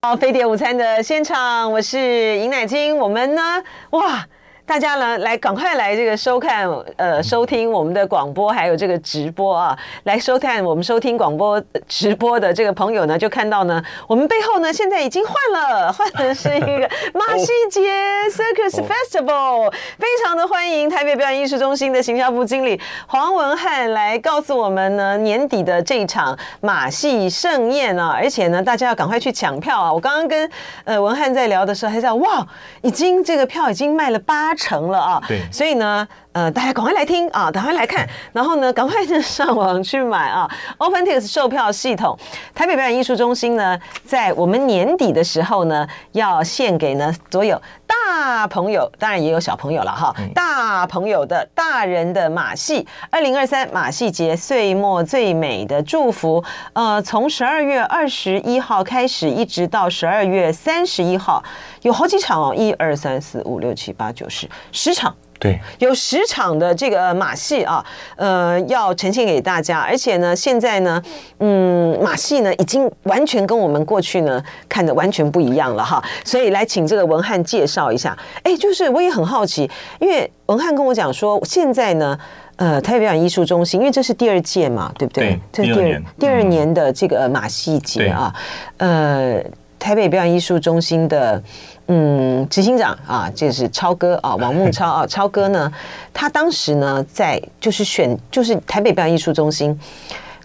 好，飞碟午餐的现场，我是尹乃菁。我们呢，哇！大家呢，来赶快来这个收看，呃，收听我们的广播，还有这个直播啊，来收看我们收听广播直播的这个朋友呢，就看到呢，我们背后呢，现在已经换了，换的是一个 马戏节 Circus Festival，非常的欢迎台北表演艺术中心的行销部经理黄文汉来告诉我们呢，年底的这一场马戏盛宴啊，而且呢，大家要赶快去抢票啊！我刚刚跟呃文汉在聊的时候，还在哇，已经这个票已经卖了八。成了啊，对，所以呢，呃，大家赶快来听啊，赶快来看，然后呢，赶快就上网去买啊。OpenTix 售票系统，台北表演艺术中心呢，在我们年底的时候呢，要献给呢所有大朋友，当然也有小朋友了哈，大朋友的大人的马戏，二零二三马戏节岁末最美的祝福，呃，从十二月二十一号开始，一直到十二月三十一号，有好几场哦，一二三四五六七八九十。十场，对，有十场的这个马戏啊，呃，要呈现给大家。而且呢，现在呢，嗯，马戏呢已经完全跟我们过去呢看的完全不一样了哈。所以来请这个文翰介绍一下。哎，就是我也很好奇，因为文翰跟我讲说，现在呢，呃，台北表演艺术中心，因为这是第二届嘛，对不对？对，第二年，第二年的这个马戏节啊，呃，台北表演艺术中心的。嗯，执行长啊，这是超哥啊，王梦超啊，超哥呢，他当时呢在就是选就是台北表演艺术中心，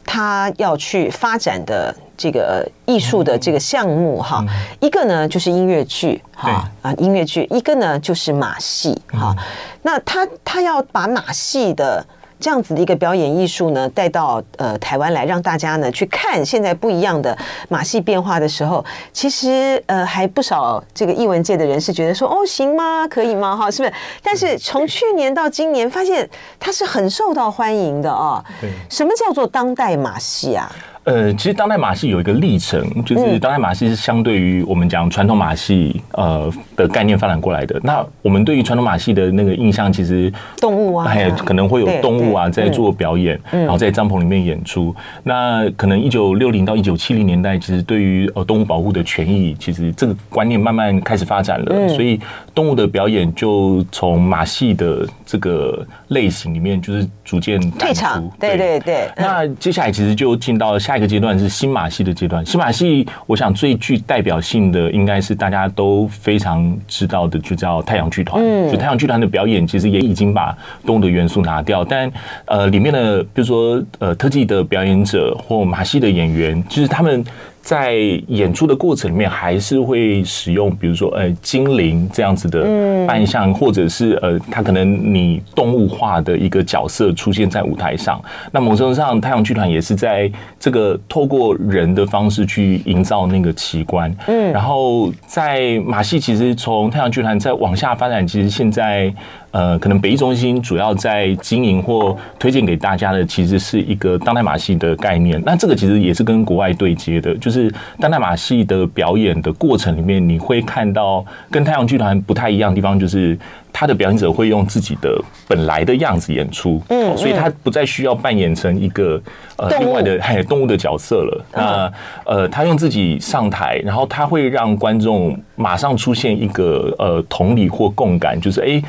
他要去发展的这个艺术的这个项目哈，一个呢就是音乐剧哈啊音乐剧，一个呢就是马戏哈，那他他要把马戏的。这样子的一个表演艺术呢，带到呃台湾来，让大家呢去看现在不一样的马戏变化的时候，其实呃还不少这个艺文界的人是觉得说哦行吗？可以吗？哈，是不是？但是从去年到今年，发现它是很受到欢迎的啊。对，什么叫做当代马戏啊？呃，其实当代马戏有一个历程，就是当代马戏是相对于我们讲传统马戏呃的概念发展过来的。那我们对于传统马戏的那个印象，其实动物啊，还有可能会有动物啊在做表演，然后在帐篷里面演出。那可能一九六零到一九七零年代，其实对于呃动物保护的权益，其实这个观念慢慢开始发展了。所以动物的表演就从马戏的这个类型里面，就是逐渐退场。对对对。那接下来其实就进到下。下一个阶段是新马戏的阶段。新马戏，我想最具代表性的应该是大家都非常知道的，就叫太阳剧团。嗯，就太阳剧团的表演，其实也已经把动物的元素拿掉，但呃，里面的比如说呃，特技的表演者或马戏的演员，就是他们。在演出的过程里面，还是会使用，比如说，呃，精灵这样子的扮相，或者是呃，他可能你动物化的一个角色出现在舞台上。那某种程度上，太阳剧团也是在这个透过人的方式去营造那个奇观。嗯，然后在马戏，其实从太阳剧团再往下发展，其实现在。呃，可能北艺中心主要在经营或推荐给大家的，其实是一个当代马戏的概念。那这个其实也是跟国外对接的，就是当代马戏的表演的过程里面，你会看到跟太阳剧团不太一样的地方，就是他的表演者会用自己的本来的样子演出，嗯，所以他不再需要扮演成一个呃另外的嘿动物的角色了。那呃，他用自己上台，然后他会让观众马上出现一个呃同理或共感，就是哎。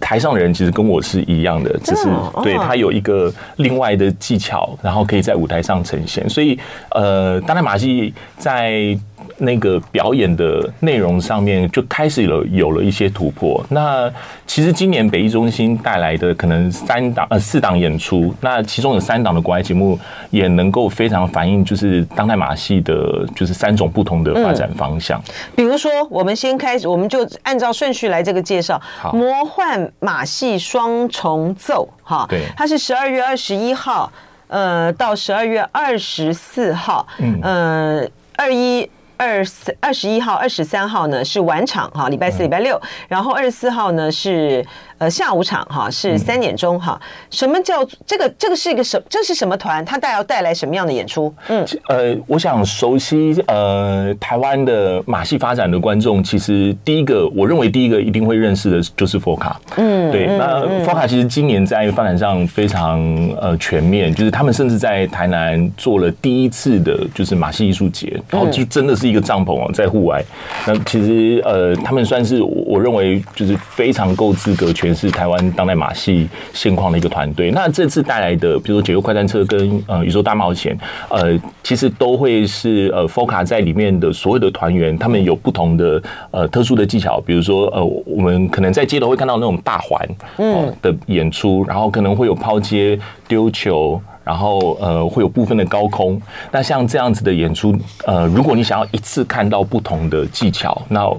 台上的人其实跟我是一样的，只是对他有一个另外的技巧，然后可以在舞台上呈现。所以，呃，当然马戏在。那个表演的内容上面就开始了有了一些突破。那其实今年北艺中心带来的可能三档呃四档演出，那其中有三档的国外节目也能够非常反映就是当代马戏的，就是三种不同的发展方向。嗯，比如说，我们先开始，我们就按照顺序来这个介绍。魔幻马戏双重奏，哈，对，它是十二月二十一号，呃，到十二月二十四号，嗯，呃，二一。二十二十一号、二十三号呢是晚场哈，礼拜四、礼拜六，然后二十四号呢是呃下午场哈是三点钟哈。什么叫这个？这个是一个什？这是什么团？它带要带来什么样的演出？嗯，呃，我想熟悉呃台湾的马戏发展的观众，其实第一个我认为第一个一定会认识的就是佛卡。嗯，对，那佛卡其实今年在发展上非常呃全面，就是他们甚至在台南做了第一次的就是马戏艺术节，然后就真的是一个帐篷哦，在户外。那其实呃，他们算是我认为就是非常够资格诠释台湾当代马戏现况的一个团队。那这次带来的，比如说解忧快餐车跟呃宇宙大冒险，呃，其实都会是呃 FOCA 在里面的所有的团员，他们有不同的呃特殊的技巧，比如说呃，我们可能在街头会看到那种大环嗯的演出，然后可能会有抛接、丢球。然后呃，会有部分的高空。那像这样子的演出，呃，如果你想要一次看到不同的技巧，那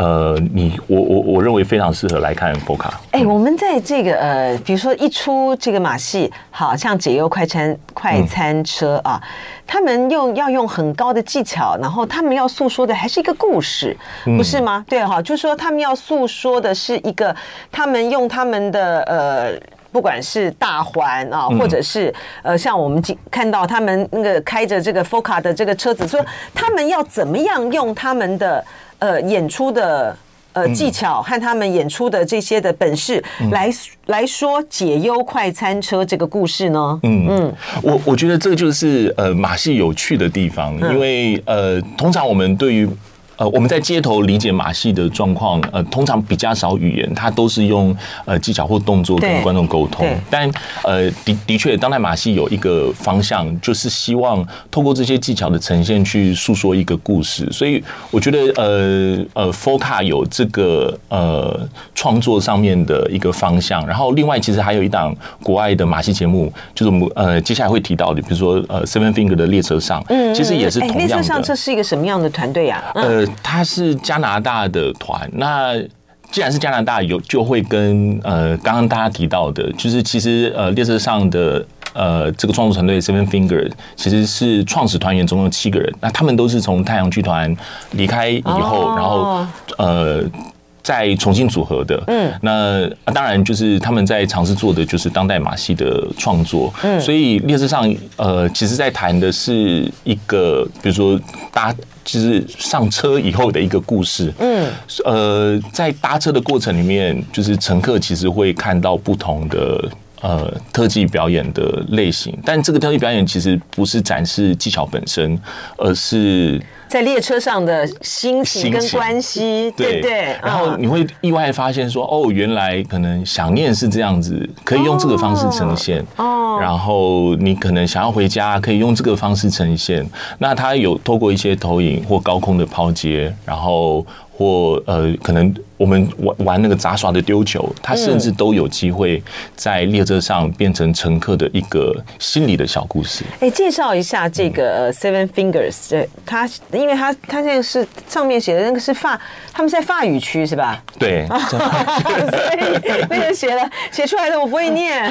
呃，你我我我认为非常适合来看 FOCA。哎，我们在这个呃，比如说一出这个马戏，好像解忧快餐快餐车啊，他们用要用很高的技巧，然后他们要诉说的还是一个故事，不是吗？对哈，就是说他们要诉说的是一个，他们用他们的呃。不管是大环啊，或者是呃，像我们看到他们那个开着这个 FOCA 的这个车子，说他们要怎么样用他们的呃演出的呃技巧和他们演出的这些的本事来来说解忧快餐车这个故事呢？嗯。嗯，我我觉得这就是呃马戏有趣的地方，因为呃通常我们对于呃，我们在街头理解马戏的状况，呃，通常比较少语言，它都是用呃技巧或动作跟观众沟通。但呃，的的确，当代马戏有一个方向，就是希望透过这些技巧的呈现去诉说一个故事。所以我觉得，呃呃，FOCA 有这个呃创作上面的一个方向。然后，另外其实还有一档国外的马戏节目，就是我们呃接下来会提到的，比如说呃 Seven Finger 的列车上，嗯，其实也是同样的。列车上这是一个什么样的团队呀？呃。他是加拿大的团，那既然是加拿大，有就会跟呃刚刚大家提到的，就是其实呃列车上的呃这个创作团队 Seven Finger 其实是创始团员总共七个人，那他们都是从太阳剧团离开以后，然后呃再重新组合的。嗯，那当然就是他们在尝试做的就是当代马戏的创作。嗯，所以列车上呃其实在谈的是一个，比如说搭。就是上车以后的一个故事。嗯，呃，在搭车的过程里面，就是乘客其实会看到不同的呃特技表演的类型，但这个特技表演其实不是展示技巧本身，而是。在列车上的心情跟关系，对对，然后你会意外发现说，哦，原来可能想念是这样子，可以用这个方式呈现。哦，然后你可能想要回家，可以用这个方式呈现。那它有透过一些投影或高空的抛接，然后或呃，可能。我们玩玩那个杂耍的丢球，他甚至都有机会在列车上变成乘客的一个心理的小故事。哎，介绍一下这个 Seven Fingers，对，他，因为他他这个是上面写的那个是法，他们是在法语区是吧？对，所以那个写了写出来的我不会念，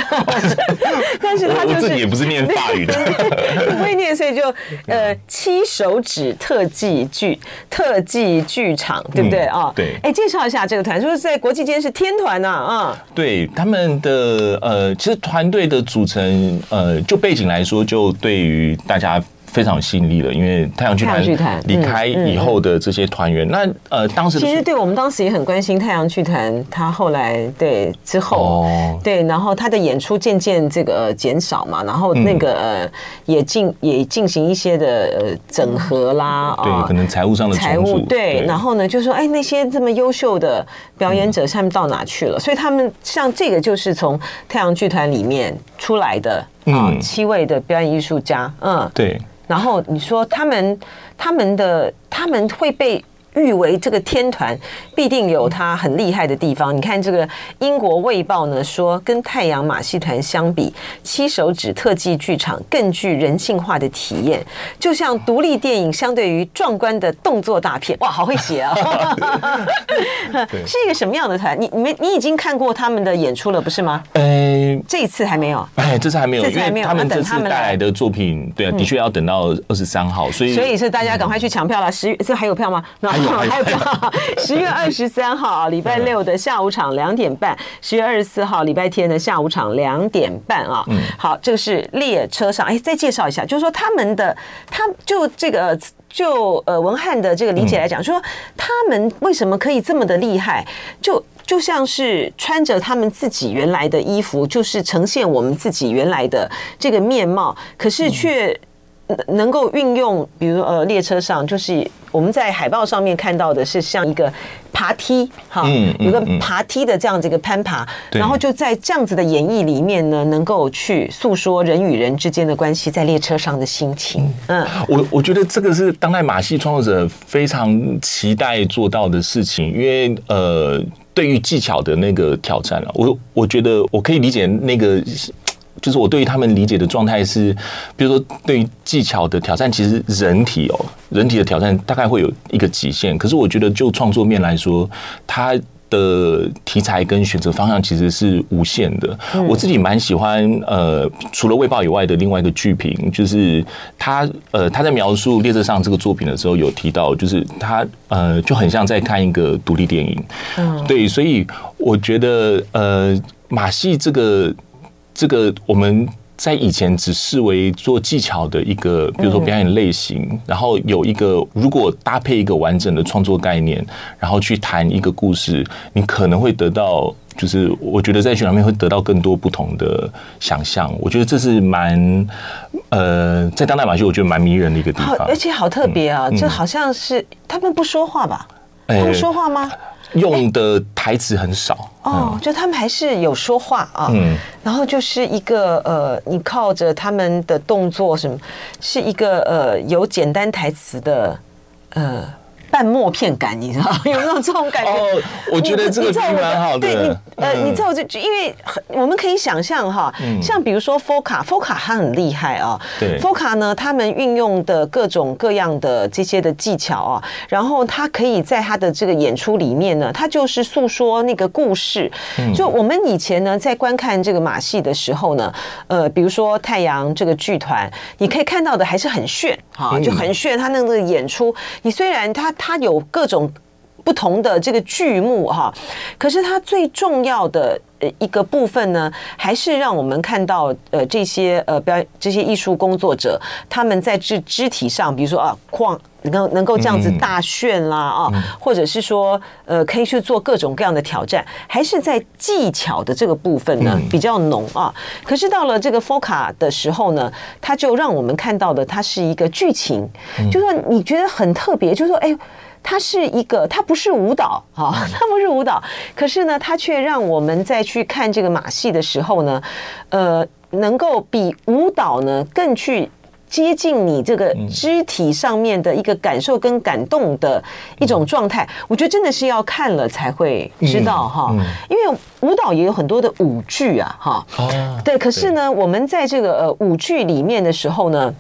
但是他就是自己也不是念法语的，不会念，所以就呃七手指特技剧特技剧场，对不对啊？对，哎，介绍一下。这个团就是在国际间是天团呐啊，对他们的呃，其实团队的组成呃，就背景来说，就对于大家。非常有吸引力的，因为太阳剧团离开以后的这些团员，那呃，当时其实对我们当时也很关心太阳剧团，他后来对之后对，然后他的演出渐渐这个减少嘛，然后那个呃也进也进行一些的呃整合啦，对，可能财务上的财务对，然后呢就说哎那些这么优秀的表演者，他们到哪去了？所以他们像这个就是从太阳剧团里面出来的啊，七位的表演艺术家，嗯，对。然后你说他们他们的他们会被誉为这个天团，必定有他很厉害的地方。你看这个英国卫报呢说，跟太阳马戏团相比，七手指特技剧场更具人性化的体验，就像独立电影相对于壮观的动作大片。哇，好会写啊！是一个什么样的团？你你们你已经看过他们的演出了，不是吗？呃，这一次还没有。哎，这次还没有，因为他们这次带来的作品，对啊，的确要等到二十三号，所以所以是大家赶快去抢票了。十月这还有票吗？有还有。十月二十三号啊，礼拜六的下午场两点半，十月二十四号礼拜天的下午场两点半啊。嗯，好，这个是列车上，哎，再介绍一下，就是说他们的，他就这个就呃文翰的这个理解来讲，说他们为什么可以这么的厉害，就就像是穿着他们自己原来的衣服，就是呈现我们自己原来的这个面貌，可是却。能够运用，比如呃，列车上就是我们在海报上面看到的是像一个爬梯，哈，有个爬梯的这样子一个攀爬，然后就在这样子的演绎里面呢，能够去诉说人与人之间的关系，在列车上的心情。嗯，我我觉得这个是当代马戏创作者非常期待做到的事情，因为呃，对于技巧的那个挑战啊，我我觉得我可以理解那个。就是我对于他们理解的状态是，比如说对于技巧的挑战，其实人体哦，人体的挑战大概会有一个极限。可是我觉得就创作面来说，它的题材跟选择方向其实是无限的。我自己蛮喜欢呃，除了《卫报》以外的另外一个剧评，就是他呃他在描述列车上这个作品的时候有提到，就是他呃就很像在看一个独立电影。嗯，对，所以我觉得呃马戏这个。这个我们在以前只视为做技巧的一个，比如说表演类型，然后有一个如果搭配一个完整的创作概念，然后去谈一个故事，你可能会得到，就是我觉得在剧场面会得到更多不同的想象。我觉得这是蛮呃，在当代马戏我觉得蛮迷人的一个地方，而且好特别啊，就好像是他们不说话吧？他们说话吗？用的台词很少。哦，就他们还是有说话啊，嗯，然后就是一个呃，你靠着他们的动作什么，是一个呃有简单台词的呃。半默片感，你知道 有没有这种感觉？哦，我觉得这个蛮好的。对你，呃，你知道这，因为我们可以想象哈，像比如说 FOCA，FOCA 他很厉害啊。对，FOCA 呢，他们运用的各种各样的这些的技巧啊，然后他可以在他的这个演出里面呢，他就是诉说那个故事。就我们以前呢，在观看这个马戏的时候呢，呃，比如说太阳这个剧团，你可以看到的还是很炫哈，就很炫。他那个演出，你虽然他。它有各种不同的这个剧目哈，可是它最重要的呃一个部分呢，还是让我们看到呃这些呃表演这些艺术工作者他们在肢肢体上，比如说啊框能够能够这样子大炫啦啊，或者是说呃可以去做各种各样的挑战，还是在技巧的这个部分呢比较浓啊。可是到了这个 FOCA 的时候呢，它就让我们看到的它是一个剧情，就说你觉得很特别，就说哎。它是一个，它不是舞蹈啊，它不是舞蹈，可是呢，它却让我们在去看这个马戏的时候呢，呃，能够比舞蹈呢更去接近你这个肢体上面的一个感受跟感动的一种状态。我觉得真的是要看了才会知道哈，因为舞蹈也有很多的舞剧啊，哈，对。可是呢，我们在这个呃舞剧里面的时候呢，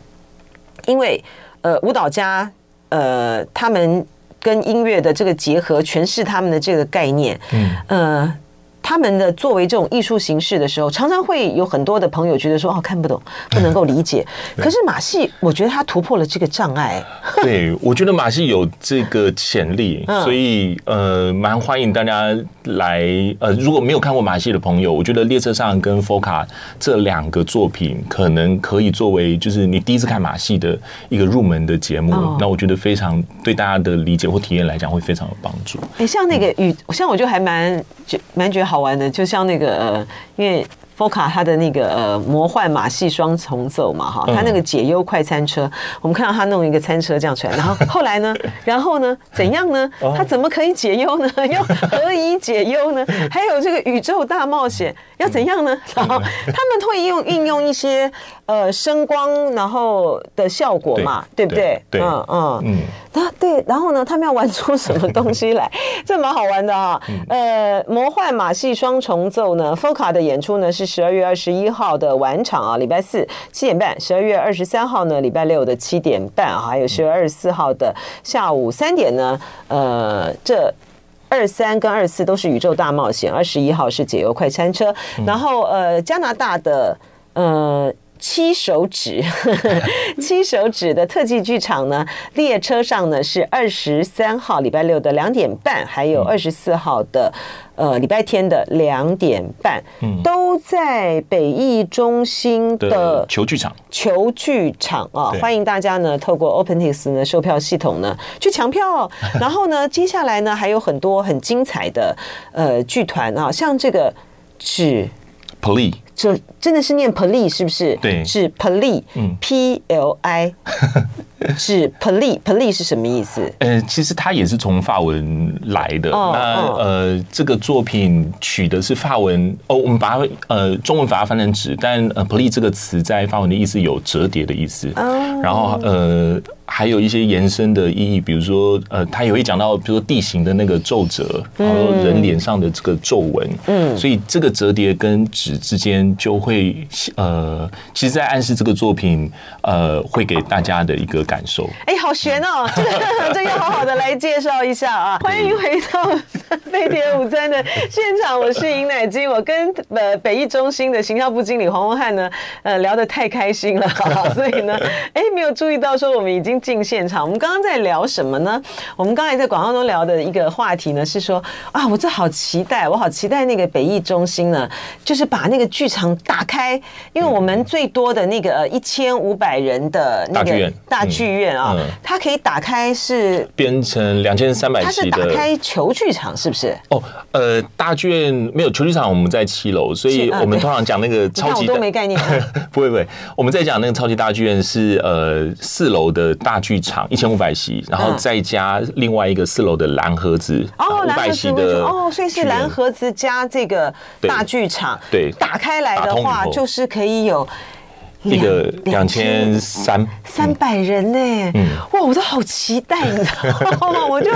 因为呃舞蹈家呃他们。跟音乐的这个结合，诠释他们的这个概念，嗯，呃。他们的作为这种艺术形式的时候，常常会有很多的朋友觉得说哦，看不懂，不能够理解。可是马戏，我觉得它突破了这个障碍。对，我觉得马戏有这个潜力，所以呃，蛮欢迎大家来。呃，如果没有看过马戏的朋友，我觉得列车上跟 FOCA 这两个作品，可能可以作为就是你第一次看马戏的一个入门的节目。那我觉得非常对大家的理解或体验来讲，会非常有帮助。哎，像那个宇，像我就还蛮觉蛮觉得好。玩的，就像那个呃，因为 FOCA 他的那个呃魔幻马戏双重奏嘛哈，他那个解忧快餐车，我们看到他弄一个餐车这样出来，然后后来呢，然后呢，怎样呢？他怎么可以解忧呢？要何以解忧呢？还有这个宇宙大冒险要怎样呢？然后他们会用运用一些呃声光然后的效果嘛，对不对？对，嗯嗯嗯。啊，对，然后呢，他们要玩出什么东西来？这蛮好玩的哈。呃，魔幻马戏双重奏呢，FOCA 的演出呢是十二月二十一号的晚场啊，礼拜四七点半；十二月二十三号呢，礼拜六的七点半啊，还有十月二十四号的下午三点呢。呃，这二三跟二四都是宇宙大冒险，二十一号是解忧快餐车。然后呃，加拿大的呃。七手指，七手指的特技剧场呢，列车上呢是二十三号礼拜六的两点半，还有二十四号的呃礼拜天的两点半，嗯，都在北艺中心的球剧场。球剧场啊，欢迎大家呢透过 OpenTix 呢售票系统呢去抢票。然后呢，接下来呢还有很多很精彩的呃剧团啊，像这个指 Pli。这真的是念 pli 是不是？对，是 pli，嗯，p l i，是 pli，pli 是什么意思？呃，其实它也是从法文来的。哦、那呃，这个作品取的是法文哦，我们把它呃中文把它翻成纸，但呃 pli 这个词在法文的意思有折叠的意思。哦、然后呃。还有一些延伸的意义，比如说，呃，他也会讲到，比如说地形的那个皱褶，然后人脸上的这个皱纹，嗯，所以这个折叠跟纸之间就会，呃，其实在暗示这个作品，呃，会给大家的一个感受。哎，好悬哦，这个 这要好好的来介绍一下啊！欢迎回到 飞碟午餐的现场，我是尹乃菁，我跟呃北艺中心的行销部经理黄文汉呢，呃，聊得太开心了，所以呢，哎，没有注意到说我们已经。进现场，我们刚刚在聊什么呢？我们刚才在广告中聊的一个话题呢，是说啊，我这好期待，我好期待那个北艺中心呢，就是把那个剧场打开，因为我们最多的那个一千五百人的那个大剧院啊，它可以打开是变成两千三百，它是打开球剧场是不是？哦，呃，大剧院没有球剧场，我们在七楼，所以我们通常讲那个超级我都没概念，不会不会，我们在讲那个超级大剧院是呃四楼的。大剧场一千五百席，然后再加另外一个四楼的蓝盒子哦，五百席的哦，所以是蓝盒子加这个大剧场，对，打开来的话就是可以有一个两千三三百人呢，嗯，哇，我都好期待，你知道吗？我就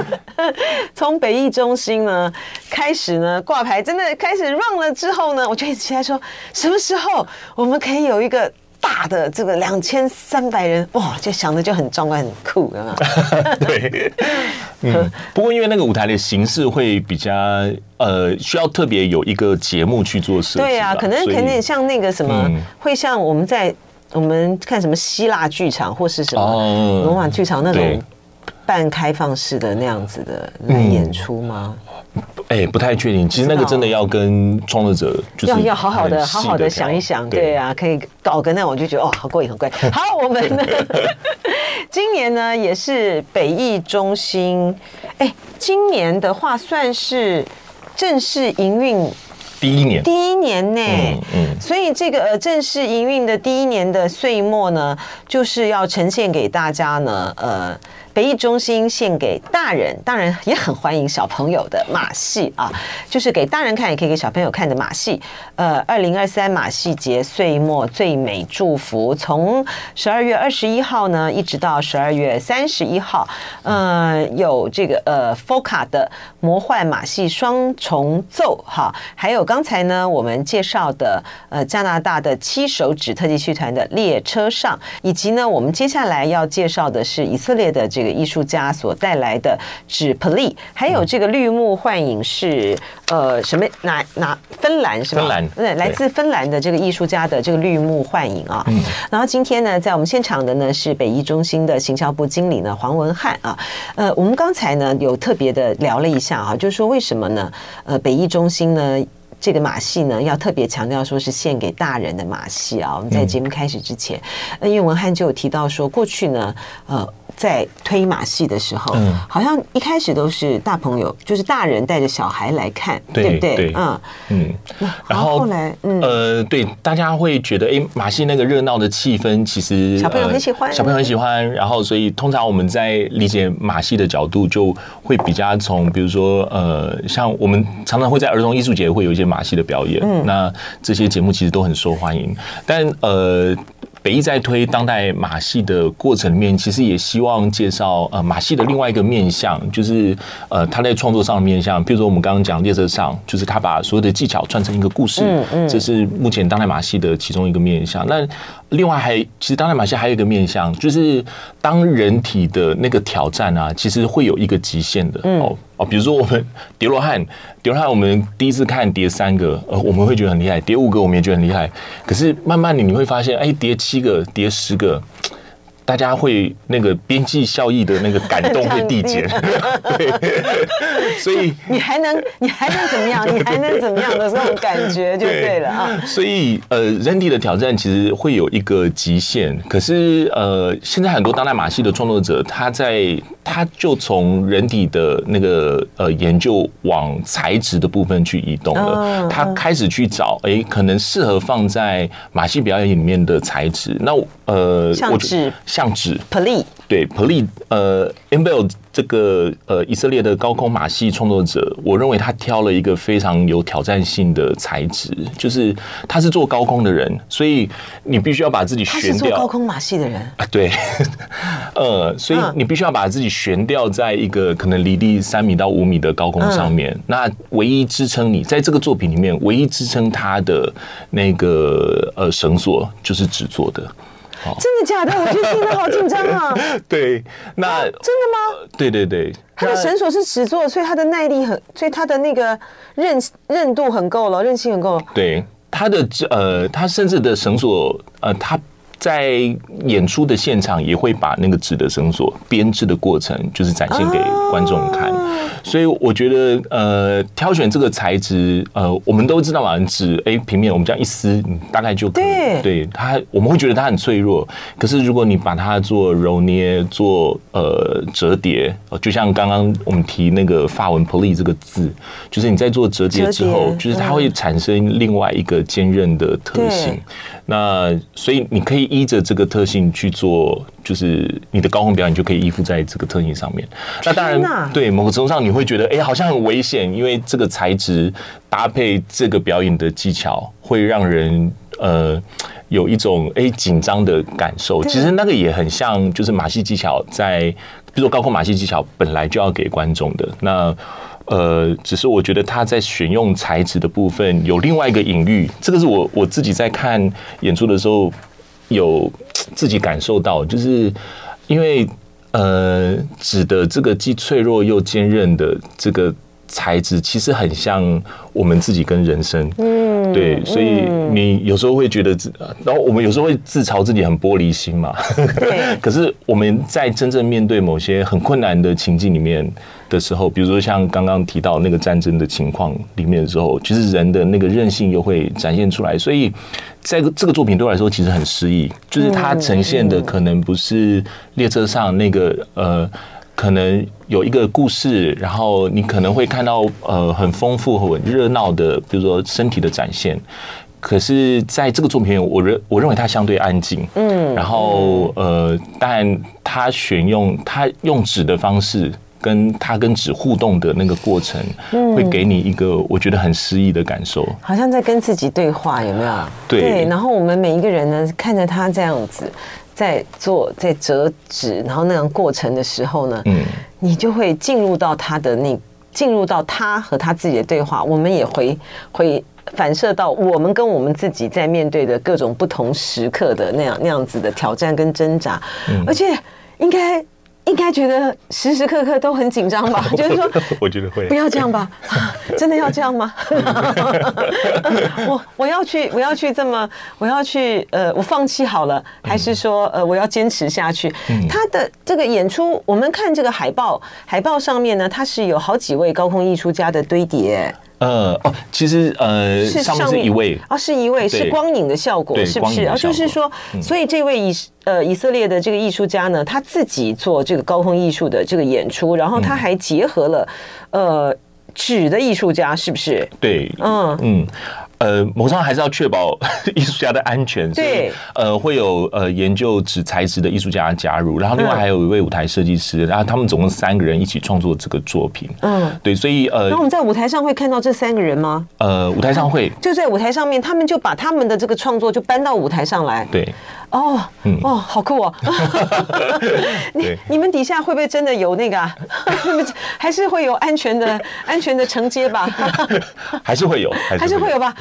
从北艺中心呢开始呢挂牌，真的开始 run 了之后呢，我就一直期待说，什么时候我们可以有一个。大的这个两千三百人哇，就想的就很壮观很酷，有没有？对，嗯。不过因为那个舞台的形式会比较呃，需要特别有一个节目去做设计。对啊，可能肯定像那个什么，会像我们在我们看什么希腊剧场或是什么罗马剧场那种半开放式的那样子的来演出吗？哎、欸，不太确定。其实那个真的要跟创作者就是要要好好的好好的想一想，对啊，可以搞个那，我就觉得哦，好过瘾，很贵。好，我们呢，今年呢也是北艺中心，今年的话算是正式营运第一年，第一年呢，嗯，嗯，所以这个呃正式营运的第一年的岁末呢，就是要呈现给大家呢，呃。北艺中心献给大人，当然也很欢迎小朋友的马戏啊，就是给大人看，也可以给小朋友看的马戏。呃，二零二三马戏节岁末最美祝福，从十二月二十一号呢，一直到十二月三十一号，呃，有这个呃 FOCA 的魔幻马戏双重奏哈，还有刚才呢我们介绍的呃加拿大的七手指特技剧团的列车上，以及呢我们接下来要介绍的是以色列的这。这个艺术家所带来的纸 Pli，还有这个绿幕幻影是呃什么？哪哪芬兰是吧？芬兰对，来自芬兰的这个艺术家的这个绿幕幻影啊。嗯。然后今天呢，在我们现场的呢是北艺中心的行销部经理呢黄文汉啊。呃，我们刚才呢有特别的聊了一下啊，就是说为什么呢？呃，北艺中心呢这个马戏呢要特别强调说是献给大人的马戏啊。我们在节目开始之前，嗯，因为文翰就有提到说过去呢，呃。在推马戏的时候，嗯，好像一开始都是大朋友，就是大人带着小孩来看，对，对不对？对嗯嗯。然后后来，嗯呃，对，大家会觉得，哎，马戏那个热闹的气氛，其实小朋友很喜欢，小朋友很喜欢。然后，所以通常我们在理解马戏的角度，就会比较从，比如说，呃，像我们常常会在儿童艺术节会有一些马戏的表演，嗯，那这些节目其实都很受欢迎，但呃。北艺在推当代马戏的过程里面，其实也希望介绍呃马戏的另外一个面向，就是呃他在创作上的面向。比如说我们刚刚讲列车上，就是他把所有的技巧串成一个故事，嗯嗯，这是目前当代马戏的其中一个面向。那另外还其实当代马戏还有一个面向，就是当人体的那个挑战啊，其实会有一个极限的哦。哦，比如说我们叠罗汉，叠罗汉我们第一次看叠三个，呃，我们会觉得很厉害；叠五个我们也觉得很厉害。可是慢慢的你会发现，哎，叠七个，叠十个。大家会那个边际效益的那个感动 会递减，对，所以你还能你还能怎么样？你还能怎么样的这种感觉就对了啊。所以呃，人体的挑战其实会有一个极限，可是呃，现在很多当代马戏的创作者，他在他就从人体的那个呃研究往材质的部分去移动了，他开始去找哎，可能适合放在马戏表演里面的材质。那呃，像纸。像纸，Pli 对 Pli 呃 Embell 这个呃以色列的高空马戏创作者，我认为他挑了一个非常有挑战性的材质，就是他是做高空的人，所以你必须要把自己悬吊。他是做高空马戏的人啊，对，呃，所以你必须要把自己悬吊在一个可能离地三米到五米的高空上面。那唯一支撑你在这个作品里面，唯一支撑他的那个呃绳索就是纸做的。真的假的？我觉得听得好紧张啊！对，那真的吗？对对对，他的绳索是纸做的，所以他的耐力很，所以他的那个韧韧度很够了，韧性很够了。对，他的呃，他甚至的绳索呃，它。在演出的现场也会把那个纸的绳索编织的过程，就是展现给观众看。所以我觉得，呃，挑选这个材质，呃，我们都知道嘛，纸，哎，平面我们这样一撕，大概就可以。对，对它，我们会觉得它很脆弱。可是如果你把它做揉捏、做呃折叠，就像刚刚我们提那个发文 “pli” 这个字，就是你在做折叠之后，就是它会产生另外一个坚韧的特性。那所以你可以依着这个特性去做，就是你的高空表演就可以依附在这个特性上面。那当然，对某个程度上你会觉得，哎，好像很危险，因为这个材质搭配这个表演的技巧，会让人呃有一种哎紧张的感受。其实那个也很像，就是马戏技巧在，比如说高空马戏技巧本来就要给观众的那。呃，只是我觉得他在选用材质的部分有另外一个隐喻，这个是我我自己在看演出的时候有自己感受到，就是因为呃纸的这个既脆弱又坚韧的这个材质，其实很像我们自己跟人生，嗯，对，所以你有时候会觉得自，然后我们有时候会自嘲自己很玻璃心嘛，可是我们在真正面对某些很困难的情境里面。的时候，比如说像刚刚提到那个战争的情况里面的时候，其实人的那个韧性又会展现出来。所以，在这个作品对我来说其实很诗意，就是它呈现的可能不是列车上那个呃，可能有一个故事，然后你可能会看到呃很丰富和热闹的，比如说身体的展现。可是在这个作品我认我认为它相对安静，嗯，然后呃，但它选用它用纸的方式。跟他跟纸互动的那个过程，会给你一个我觉得很诗意的感受，好像在跟自己对话，有没有？对。然后我们每一个人呢，看着他这样子在做，在折纸，然后那样过程的时候呢，嗯，你就会进入到他的那，进入到他和他自己的对话。我们也回会反射到我们跟我们自己在面对的各种不同时刻的那样那样子的挑战跟挣扎，而且应该。应该觉得时时刻刻都很紧张吧？就是说，我觉得会不要这样吧？真的要这样吗？我我要去，我要去这么，我要去呃，我放弃好了，还是说呃，我要坚持下去？他的这个演出，我们看这个海报，海报上面呢，它是有好几位高空艺术家的堆叠。呃哦，其实呃，是上面是一位啊，是一位是光影的效果，是不是啊？就是说，所以这位以呃以色列的这个艺术家呢，他自己做这个高空艺术的这个演出，然后他还结合了呃纸的艺术家，是不是？对，嗯嗯。呃，某上还是要确保 艺术家的安全，对，所以呃，会有呃研究纸材质的艺术家加入，然后另外还有一位舞台设计师，然后他们总共三个人一起创作这个作品。嗯，对，所以呃，那我们在舞台上会看到这三个人吗？呃，舞台上会，就在舞台上面，他们就把他们的这个创作就搬到舞台上来。对。哦，哦，好酷哦！你你们底下会不会真的有那个？还是会有安全的 安全的承接吧？还是会有，还是会有吧？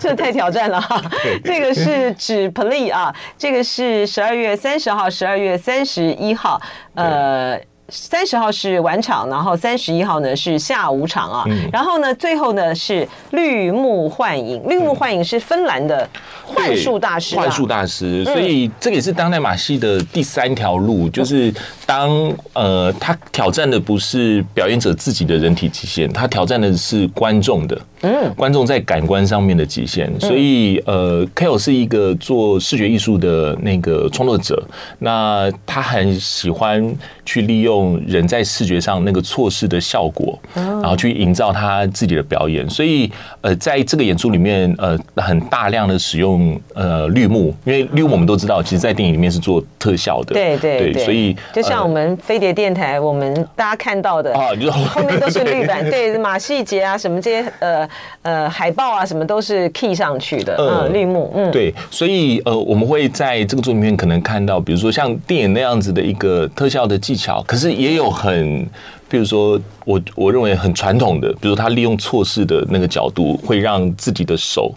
这太挑战了哈！这个是指 play 啊，这个是十二月三十号、十二月三十一号，呃。三十号是晚场，然后三十一号呢是下午场啊。嗯、然后呢，最后呢是绿幕幻影，绿幕幻影是芬兰的幻术大师，幻术大师。所以这个也是当代马戏的第三条路，就是当呃他挑战的不是表演者自己的人体极限，他挑战的是观众的，嗯，观众在感官上面的极限。所以呃，Kale 是一个做视觉艺术的那个创作者，那他很喜欢去利用。用人在视觉上那个错视的效果，然后去营造他自己的表演。所以，呃，在这个演出里面，呃，很大量的使用呃绿幕，因为绿幕我们都知道，其实，在电影里面是做特效的。对对对，所以就像我们飞碟电台，我们大家看到的啊，后面都是 绿板，对马戏节啊，什么这些呃呃海报啊，什么都是 key 上去的，嗯，绿幕，嗯，对，所以呃，我们会在这个作品里面可能看到，比如说像电影那样子的一个特效的技巧，可是。也有很，比如说我我认为很传统的，比如他利用错视的那个角度，会让自己的手，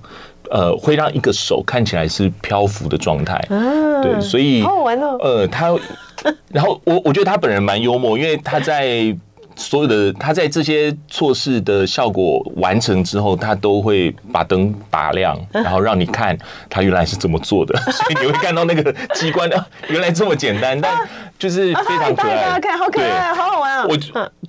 呃，会让一个手看起来是漂浮的状态。对，所以好好玩哦。呃，他，然后我我觉得他本人蛮幽默，因为他在。所有的他在这些措施的效果完成之后，他都会把灯打亮，然后让你看他原来是怎么做的，所以你会看到那个机关的原来这么简单，但就是非常可爱，大家看好可爱，好好玩啊！我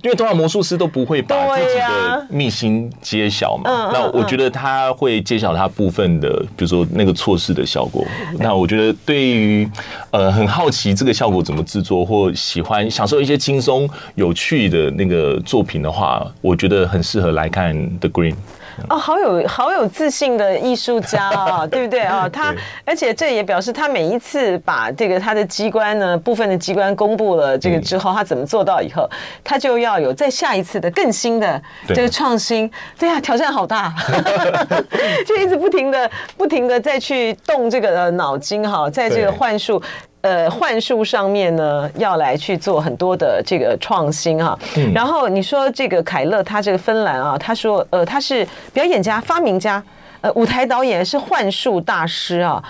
因为通常魔术师都不会把自己的秘辛揭晓嘛，那我觉得他会揭晓他部分的，比如说那个错视的效果。那我觉得对于呃很好奇这个效果怎么制作，或喜欢享受一些轻松有趣的。那个作品的话，我觉得很适合来看《The Green》。哦，好有好有自信的艺术家啊，对不对啊？他而且这也表示他每一次把这个他的机关呢部分的机关公布了这个之后，他怎么做到以后，他就要有再下一次的更新的这个创新。对啊，挑战好大，就一直不停的不停的再去动这个脑筋哈，在这个幻术。呃，幻术上面呢，要来去做很多的这个创新哈。嗯、然后你说这个凯勒，他这个芬兰啊，他说呃，他是表演家、发明家，呃，舞台导演是幻术大师啊。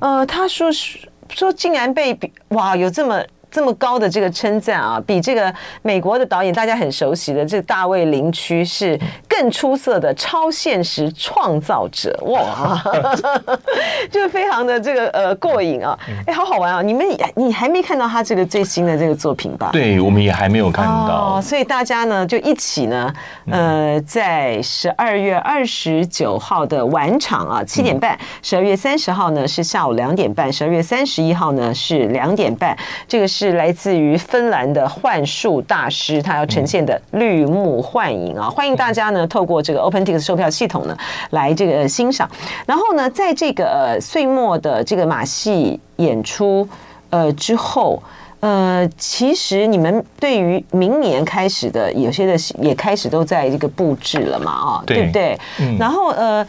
呃，他说是说竟然被哇，有这么。这么高的这个称赞啊，比这个美国的导演大家很熟悉的这个大卫林区是更出色的超现实创造者哇，就非常的这个呃过瘾啊，哎，好好玩啊！你们你还没看到他这个最新的这个作品吧？对，我们也还没有看到，哦，所以大家呢就一起呢，呃，在十二月二十九号的晚场啊，七点半；十二月三十号呢是下午两点半；十二月三十一号呢是两点半。这个是。是来自于芬兰的幻术大师，他要呈现的绿幕幻影啊！欢迎大家呢透过这个 OpenTix 售票系统呢来这个欣赏。然后呢，在这个呃岁末的这个马戏演出呃之后，呃，其实你们对于明年开始的有些的也开始都在这个布置了嘛啊，对，对不对？嗯、然后呃。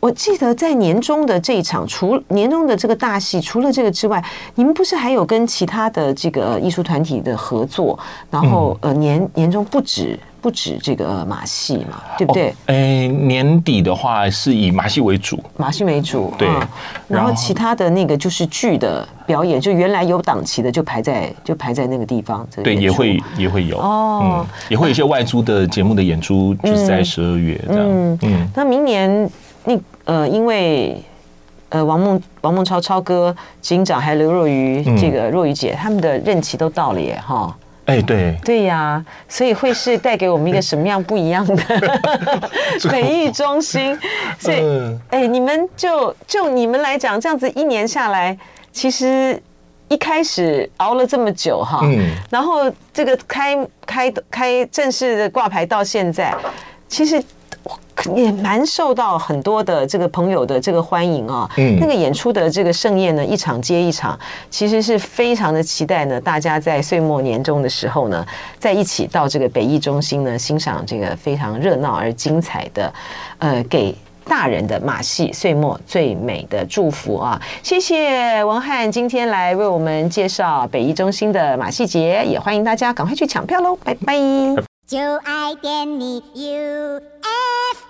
我记得在年终的这一场，除年终的这个大戏，除了这个之外，你们不是还有跟其他的这个艺术团体的合作？然后呃，年年终不止不止这个马戏嘛，对不对？哎、哦欸，年底的话是以马戏为主，马戏为主，对。然后其他的那个就是剧的表演，就原来有档期的就排在就排在那个地方。对，也会也会有哦、嗯，也会有一些外租的节目的演出，就是在十二月这样。嗯嗯，那明年。那呃，因为呃，王梦王梦超超哥、警长还有刘若愚这个若愚姐，他们的任期都到了耶，哈。哎，对。对呀，所以会是带给我们一个什么样不一样的 美艺中心？所以，哎，你们就就你们来讲，这样子一年下来，其实一开始熬了这么久哈，嗯，然后这个开开开正式的挂牌到现在，其实。也蛮受到很多的这个朋友的这个欢迎啊，嗯，那个演出的这个盛宴呢，一场接一场，其实是非常的期待呢。大家在岁末年终的时候呢，在一起到这个北艺中心呢，欣赏这个非常热闹而精彩的，呃，给大人的马戏岁末最美的祝福啊！谢谢文翰今天来为我们介绍北艺中心的马戏节，也欢迎大家赶快去抢票喽！拜拜。就爱点你 UFO